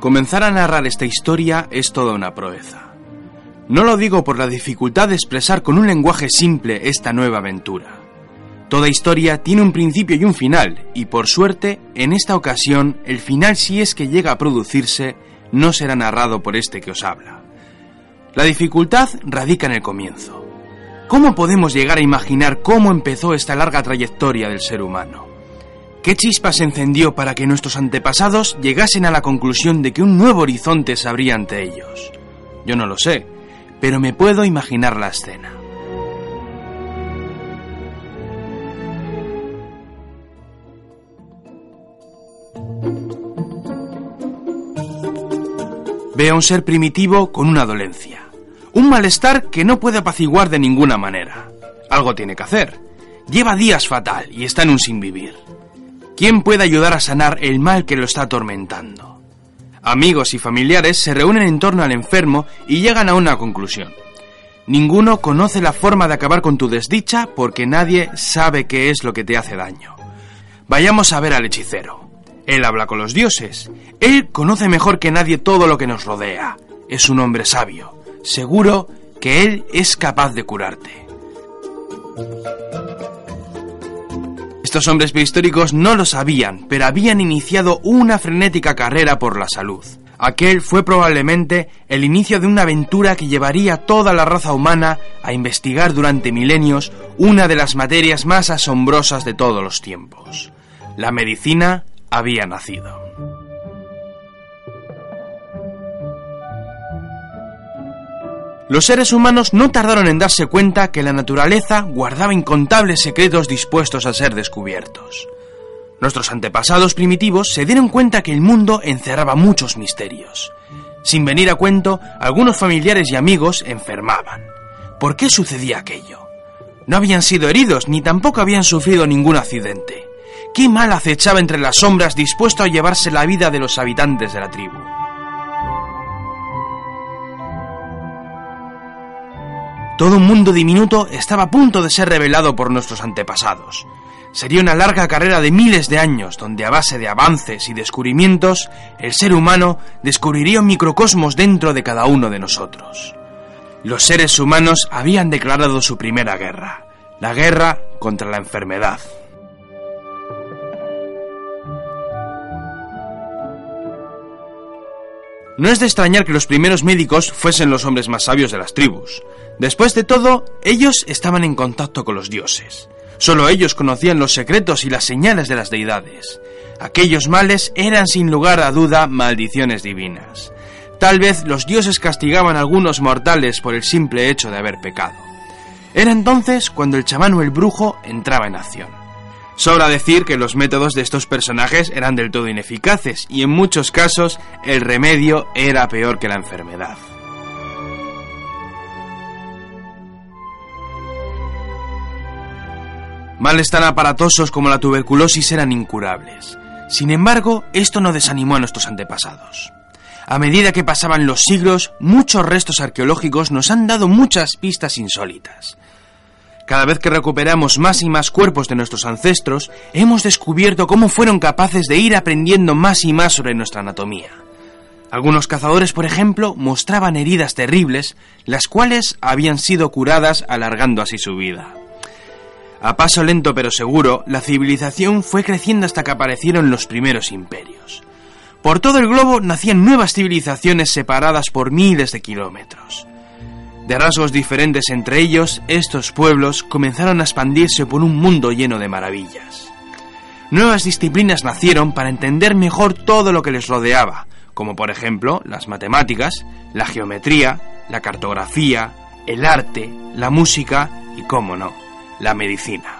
Comenzar a narrar esta historia es toda una proeza. No lo digo por la dificultad de expresar con un lenguaje simple esta nueva aventura. Toda historia tiene un principio y un final, y por suerte, en esta ocasión, el final si es que llega a producirse, no será narrado por este que os habla. La dificultad radica en el comienzo. ¿Cómo podemos llegar a imaginar cómo empezó esta larga trayectoria del ser humano? ¿Qué chispa se encendió para que nuestros antepasados llegasen a la conclusión de que un nuevo horizonte se abría ante ellos? Yo no lo sé, pero me puedo imaginar la escena. Ve a un ser primitivo con una dolencia. Un malestar que no puede apaciguar de ninguna manera. Algo tiene que hacer. Lleva días fatal y está en un sin vivir. ¿Quién puede ayudar a sanar el mal que lo está atormentando? Amigos y familiares se reúnen en torno al enfermo y llegan a una conclusión. Ninguno conoce la forma de acabar con tu desdicha porque nadie sabe qué es lo que te hace daño. Vayamos a ver al hechicero. Él habla con los dioses. Él conoce mejor que nadie todo lo que nos rodea. Es un hombre sabio. Seguro que Él es capaz de curarte. Estos hombres prehistóricos no lo sabían, pero habían iniciado una frenética carrera por la salud. Aquel fue probablemente el inicio de una aventura que llevaría a toda la raza humana a investigar durante milenios una de las materias más asombrosas de todos los tiempos, la medicina había nacido. Los seres humanos no tardaron en darse cuenta que la naturaleza guardaba incontables secretos dispuestos a ser descubiertos. Nuestros antepasados primitivos se dieron cuenta que el mundo encerraba muchos misterios. Sin venir a cuento, algunos familiares y amigos enfermaban. ¿Por qué sucedía aquello? No habían sido heridos ni tampoco habían sufrido ningún accidente. ¿Qué mal acechaba entre las sombras dispuesto a llevarse la vida de los habitantes de la tribu? Todo un mundo diminuto estaba a punto de ser revelado por nuestros antepasados. Sería una larga carrera de miles de años donde a base de avances y descubrimientos el ser humano descubriría un microcosmos dentro de cada uno de nosotros. Los seres humanos habían declarado su primera guerra, la guerra contra la enfermedad. No es de extrañar que los primeros médicos fuesen los hombres más sabios de las tribus. Después de todo, ellos estaban en contacto con los dioses. Solo ellos conocían los secretos y las señales de las deidades. Aquellos males eran sin lugar a duda maldiciones divinas. Tal vez los dioses castigaban a algunos mortales por el simple hecho de haber pecado. Era entonces cuando el chamán o el brujo entraba en acción. Sobra decir que los métodos de estos personajes eran del todo ineficaces y en muchos casos el remedio era peor que la enfermedad. Males tan aparatosos como la tuberculosis eran incurables. Sin embargo, esto no desanimó a nuestros antepasados. A medida que pasaban los siglos, muchos restos arqueológicos nos han dado muchas pistas insólitas. Cada vez que recuperamos más y más cuerpos de nuestros ancestros, hemos descubierto cómo fueron capaces de ir aprendiendo más y más sobre nuestra anatomía. Algunos cazadores, por ejemplo, mostraban heridas terribles, las cuales habían sido curadas alargando así su vida. A paso lento pero seguro, la civilización fue creciendo hasta que aparecieron los primeros imperios. Por todo el globo nacían nuevas civilizaciones separadas por miles de kilómetros. De rasgos diferentes entre ellos, estos pueblos comenzaron a expandirse por un mundo lleno de maravillas. Nuevas disciplinas nacieron para entender mejor todo lo que les rodeaba, como por ejemplo las matemáticas, la geometría, la cartografía, el arte, la música y, cómo no, la medicina.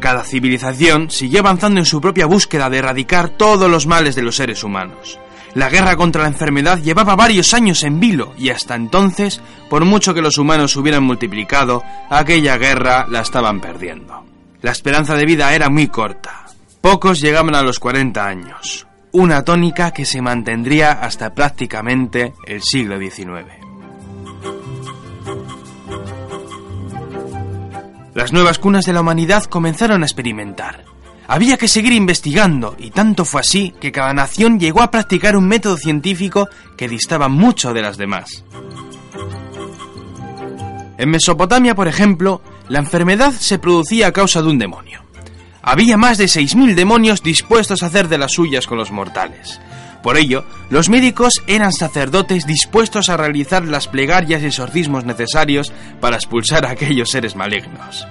Cada civilización siguió avanzando en su propia búsqueda de erradicar todos los males de los seres humanos. La guerra contra la enfermedad llevaba varios años en vilo y hasta entonces, por mucho que los humanos hubieran multiplicado, aquella guerra la estaban perdiendo. La esperanza de vida era muy corta. Pocos llegaban a los 40 años, una tónica que se mantendría hasta prácticamente el siglo XIX. Las nuevas cunas de la humanidad comenzaron a experimentar. Había que seguir investigando, y tanto fue así que cada nación llegó a practicar un método científico que distaba mucho de las demás. En Mesopotamia, por ejemplo, la enfermedad se producía a causa de un demonio. Había más de 6.000 demonios dispuestos a hacer de las suyas con los mortales. Por ello, los médicos eran sacerdotes dispuestos a realizar las plegarias y exorcismos necesarios para expulsar a aquellos seres malignos.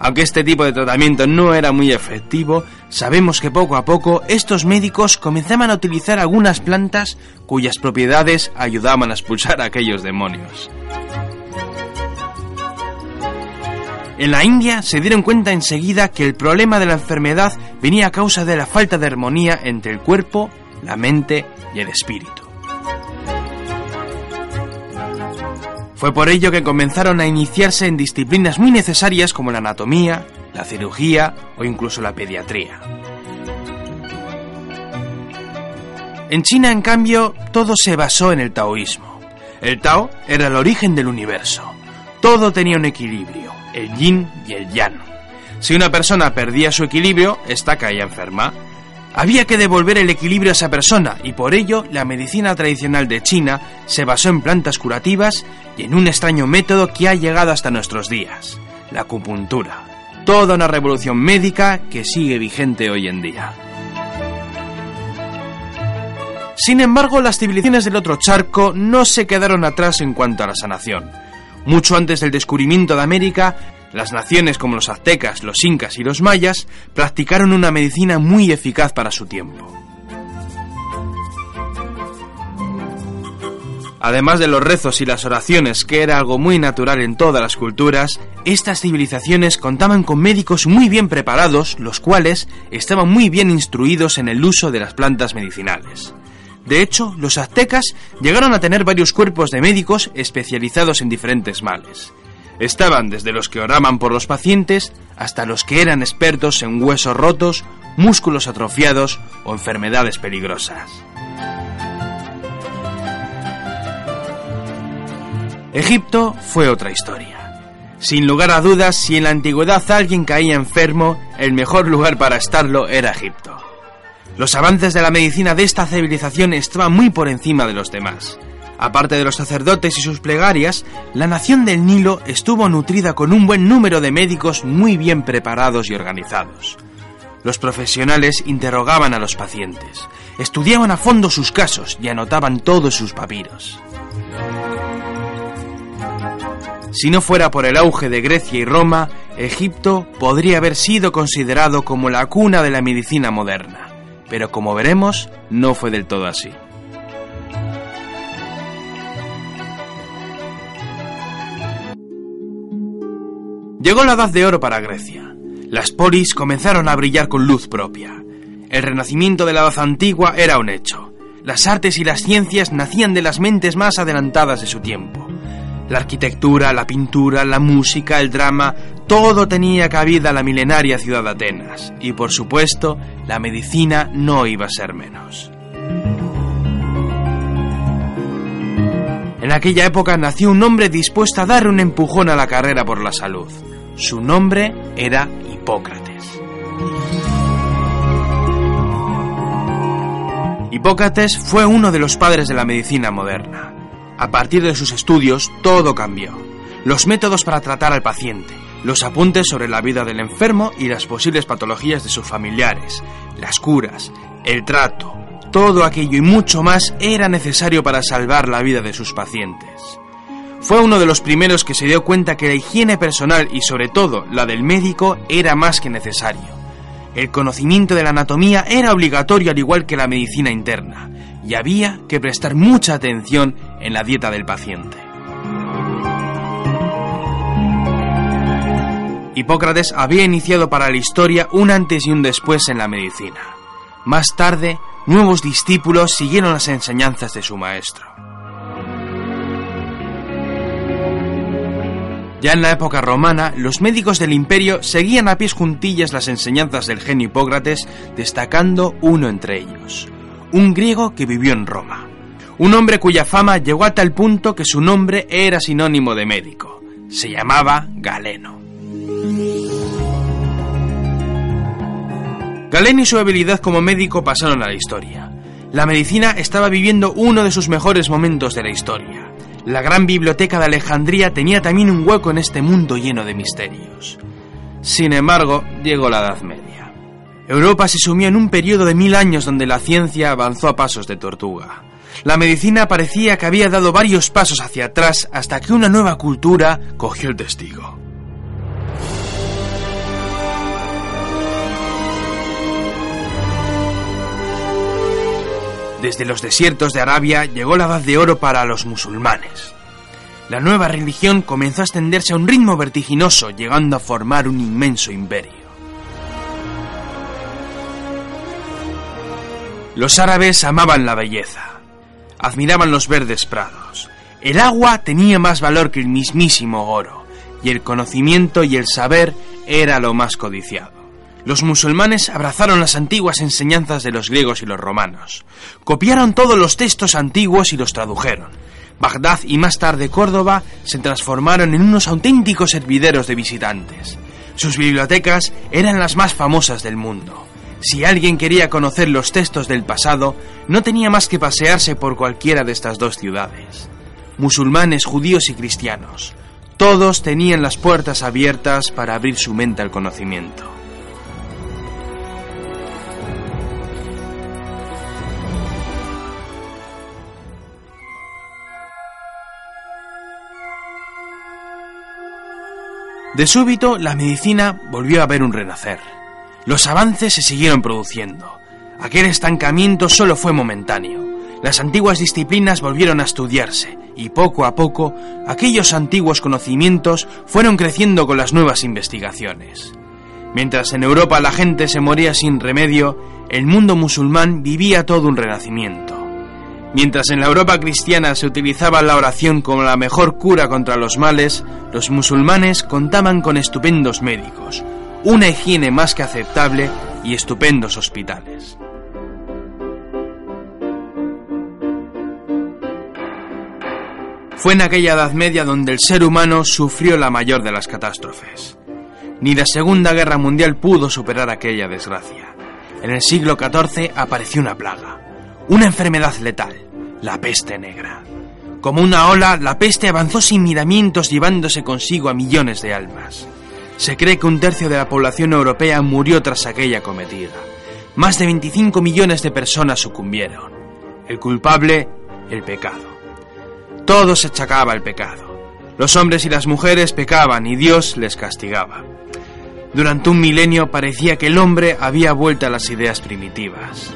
Aunque este tipo de tratamiento no era muy efectivo, sabemos que poco a poco estos médicos comenzaban a utilizar algunas plantas cuyas propiedades ayudaban a expulsar a aquellos demonios. En la India se dieron cuenta enseguida que el problema de la enfermedad venía a causa de la falta de armonía entre el cuerpo, la mente y el espíritu. Fue por ello que comenzaron a iniciarse en disciplinas muy necesarias como la anatomía, la cirugía o incluso la pediatría. En China, en cambio, todo se basó en el taoísmo. El Tao era el origen del universo. Todo tenía un equilibrio, el yin y el yang. Si una persona perdía su equilibrio, esta caía enferma. Había que devolver el equilibrio a esa persona y por ello la medicina tradicional de China se basó en plantas curativas y en un extraño método que ha llegado hasta nuestros días, la acupuntura. Toda una revolución médica que sigue vigente hoy en día. Sin embargo, las civilizaciones del otro charco no se quedaron atrás en cuanto a la sanación. Mucho antes del descubrimiento de América, las naciones como los aztecas, los incas y los mayas practicaron una medicina muy eficaz para su tiempo. Además de los rezos y las oraciones, que era algo muy natural en todas las culturas, estas civilizaciones contaban con médicos muy bien preparados, los cuales estaban muy bien instruidos en el uso de las plantas medicinales. De hecho, los aztecas llegaron a tener varios cuerpos de médicos especializados en diferentes males. Estaban desde los que oraban por los pacientes hasta los que eran expertos en huesos rotos, músculos atrofiados o enfermedades peligrosas. Egipto fue otra historia. Sin lugar a dudas, si en la antigüedad alguien caía enfermo, el mejor lugar para estarlo era Egipto. Los avances de la medicina de esta civilización estaban muy por encima de los demás. Aparte de los sacerdotes y sus plegarias, la nación del Nilo estuvo nutrida con un buen número de médicos muy bien preparados y organizados. Los profesionales interrogaban a los pacientes, estudiaban a fondo sus casos y anotaban todos sus papiros. Si no fuera por el auge de Grecia y Roma, Egipto podría haber sido considerado como la cuna de la medicina moderna pero como veremos, no fue del todo así. Llegó la edad de oro para Grecia. Las polis comenzaron a brillar con luz propia. El renacimiento de la edad antigua era un hecho. Las artes y las ciencias nacían de las mentes más adelantadas de su tiempo. La arquitectura, la pintura, la música, el drama, todo tenía cabida en la milenaria ciudad de Atenas, y por supuesto, la medicina no iba a ser menos. En aquella época nació un hombre dispuesto a dar un empujón a la carrera por la salud. Su nombre era Hipócrates. Hipócrates fue uno de los padres de la medicina moderna. A partir de sus estudios, todo cambió. Los métodos para tratar al paciente, los apuntes sobre la vida del enfermo y las posibles patologías de sus familiares, las curas, el trato, todo aquello y mucho más era necesario para salvar la vida de sus pacientes. Fue uno de los primeros que se dio cuenta que la higiene personal y sobre todo la del médico era más que necesario. El conocimiento de la anatomía era obligatorio al igual que la medicina interna, y había que prestar mucha atención en la dieta del paciente. Hipócrates había iniciado para la historia un antes y un después en la medicina. Más tarde, nuevos discípulos siguieron las enseñanzas de su maestro. Ya en la época romana, los médicos del imperio seguían a pies juntillas las enseñanzas del genio Hipócrates, destacando uno entre ellos, un griego que vivió en Roma. Un hombre cuya fama llegó a tal punto que su nombre era sinónimo de médico. Se llamaba Galeno. Galeno y su habilidad como médico pasaron a la historia. La medicina estaba viviendo uno de sus mejores momentos de la historia. La gran biblioteca de Alejandría tenía también un hueco en este mundo lleno de misterios. Sin embargo, llegó la Edad Media. Europa se sumió en un periodo de mil años donde la ciencia avanzó a pasos de tortuga. La medicina parecía que había dado varios pasos hacia atrás hasta que una nueva cultura cogió el testigo. Desde los desiertos de Arabia llegó la edad de oro para los musulmanes. La nueva religión comenzó a extenderse a un ritmo vertiginoso, llegando a formar un inmenso imperio. Los árabes amaban la belleza, admiraban los verdes prados. El agua tenía más valor que el mismísimo oro, y el conocimiento y el saber era lo más codiciado. Los musulmanes abrazaron las antiguas enseñanzas de los griegos y los romanos. Copiaron todos los textos antiguos y los tradujeron. Bagdad y más tarde Córdoba se transformaron en unos auténticos hervideros de visitantes. Sus bibliotecas eran las más famosas del mundo. Si alguien quería conocer los textos del pasado, no tenía más que pasearse por cualquiera de estas dos ciudades. Musulmanes, judíos y cristianos, todos tenían las puertas abiertas para abrir su mente al conocimiento. De súbito, la medicina volvió a ver un renacer. Los avances se siguieron produciendo. Aquel estancamiento solo fue momentáneo. Las antiguas disciplinas volvieron a estudiarse y poco a poco aquellos antiguos conocimientos fueron creciendo con las nuevas investigaciones. Mientras en Europa la gente se moría sin remedio, el mundo musulmán vivía todo un renacimiento. Mientras en la Europa cristiana se utilizaba la oración como la mejor cura contra los males, los musulmanes contaban con estupendos médicos, una higiene más que aceptable y estupendos hospitales. Fue en aquella Edad Media donde el ser humano sufrió la mayor de las catástrofes. Ni la Segunda Guerra Mundial pudo superar aquella desgracia. En el siglo XIV apareció una plaga, una enfermedad letal, la peste negra. Como una ola, la peste avanzó sin miramientos llevándose consigo a millones de almas. Se cree que un tercio de la población europea murió tras aquella cometida. Más de 25 millones de personas sucumbieron. El culpable, el pecado. Todo se achacaba al pecado. Los hombres y las mujeres pecaban y Dios les castigaba. Durante un milenio parecía que el hombre había vuelto a las ideas primitivas.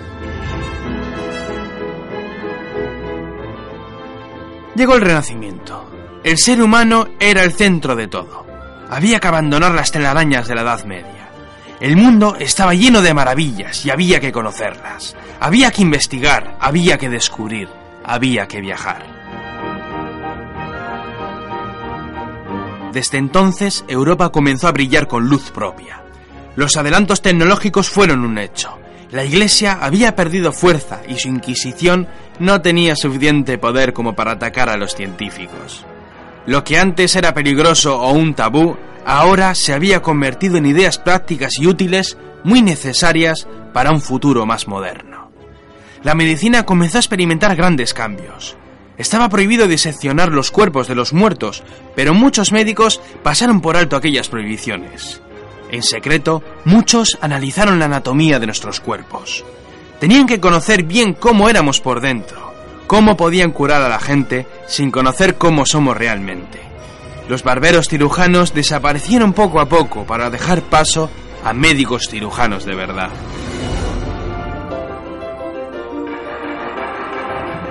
Llegó el Renacimiento. El ser humano era el centro de todo. Había que abandonar las telarañas de la Edad Media. El mundo estaba lleno de maravillas y había que conocerlas. Había que investigar, había que descubrir, había que viajar. Desde entonces, Europa comenzó a brillar con luz propia. Los adelantos tecnológicos fueron un hecho. La Iglesia había perdido fuerza y su Inquisición no tenía suficiente poder como para atacar a los científicos. Lo que antes era peligroso o un tabú, ahora se había convertido en ideas prácticas y útiles muy necesarias para un futuro más moderno. La medicina comenzó a experimentar grandes cambios. Estaba prohibido diseccionar los cuerpos de los muertos, pero muchos médicos pasaron por alto aquellas prohibiciones. En secreto, muchos analizaron la anatomía de nuestros cuerpos. Tenían que conocer bien cómo éramos por dentro, cómo podían curar a la gente sin conocer cómo somos realmente. Los barberos cirujanos desaparecieron poco a poco para dejar paso a médicos cirujanos de verdad.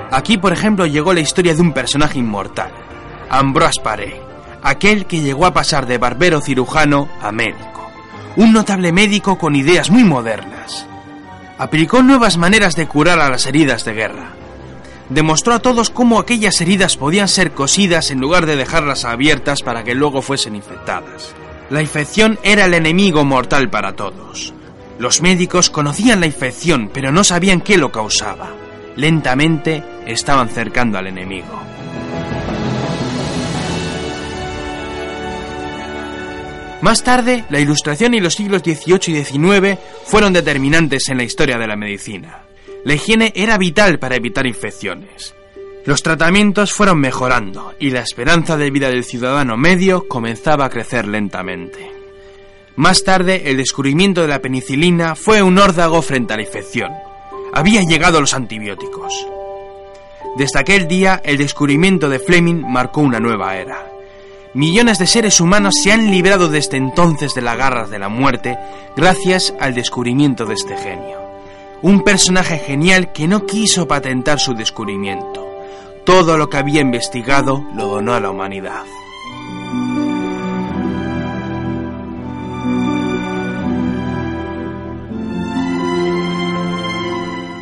Aquí, por ejemplo, llegó la historia de un personaje inmortal, Ambroise Paré, aquel que llegó a pasar de barbero cirujano a médico, un notable médico con ideas muy modernas. Aplicó nuevas maneras de curar a las heridas de guerra. Demostró a todos cómo aquellas heridas podían ser cosidas en lugar de dejarlas abiertas para que luego fuesen infectadas. La infección era el enemigo mortal para todos. Los médicos conocían la infección, pero no sabían qué lo causaba. Lentamente estaban cercando al enemigo. Más tarde, la Ilustración y los siglos XVIII y XIX fueron determinantes en la historia de la medicina. La higiene era vital para evitar infecciones. Los tratamientos fueron mejorando y la esperanza de vida del ciudadano medio comenzaba a crecer lentamente. Más tarde, el descubrimiento de la penicilina fue un órdago frente a la infección. Había llegado los antibióticos. Desde aquel día, el descubrimiento de Fleming marcó una nueva era. Millones de seres humanos se han librado desde entonces de las garras de la muerte gracias al descubrimiento de este genio. Un personaje genial que no quiso patentar su descubrimiento. Todo lo que había investigado lo donó a la humanidad.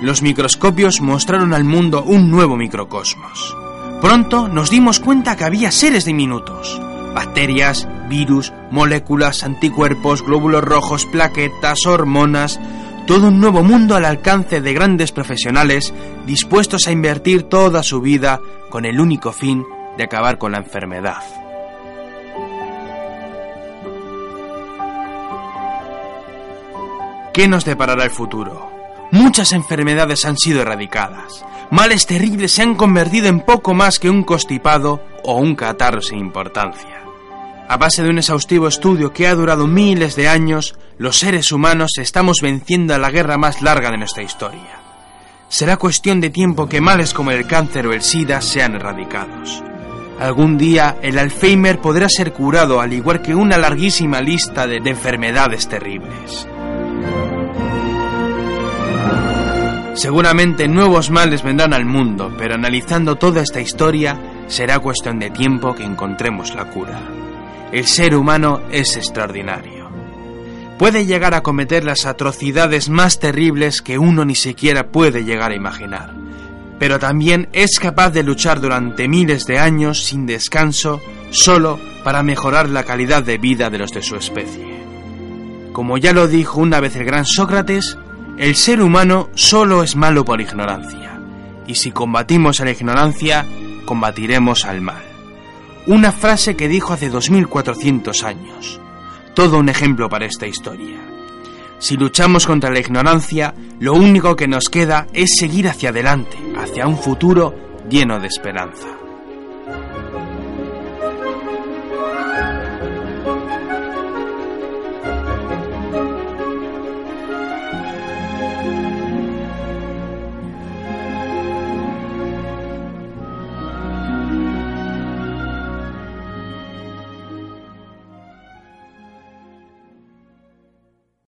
Los microscopios mostraron al mundo un nuevo microcosmos. Pronto nos dimos cuenta que había seres diminutos. Bacterias, virus, moléculas, anticuerpos, glóbulos rojos, plaquetas, hormonas, todo un nuevo mundo al alcance de grandes profesionales dispuestos a invertir toda su vida con el único fin de acabar con la enfermedad. ¿Qué nos deparará el futuro? Muchas enfermedades han sido erradicadas. Males terribles se han convertido en poco más que un constipado o un catarro sin importancia. A base de un exhaustivo estudio que ha durado miles de años, los seres humanos estamos venciendo a la guerra más larga de nuestra historia. Será cuestión de tiempo que males como el cáncer o el SIDA sean erradicados. Algún día el Alzheimer podrá ser curado al igual que una larguísima lista de, de enfermedades terribles. Seguramente nuevos males vendrán al mundo, pero analizando toda esta historia, será cuestión de tiempo que encontremos la cura. El ser humano es extraordinario. Puede llegar a cometer las atrocidades más terribles que uno ni siquiera puede llegar a imaginar, pero también es capaz de luchar durante miles de años sin descanso solo para mejorar la calidad de vida de los de su especie. Como ya lo dijo una vez el gran Sócrates, el ser humano solo es malo por ignorancia, y si combatimos a la ignorancia, combatiremos al mal. Una frase que dijo hace 2400 años. Todo un ejemplo para esta historia. Si luchamos contra la ignorancia, lo único que nos queda es seguir hacia adelante, hacia un futuro lleno de esperanza.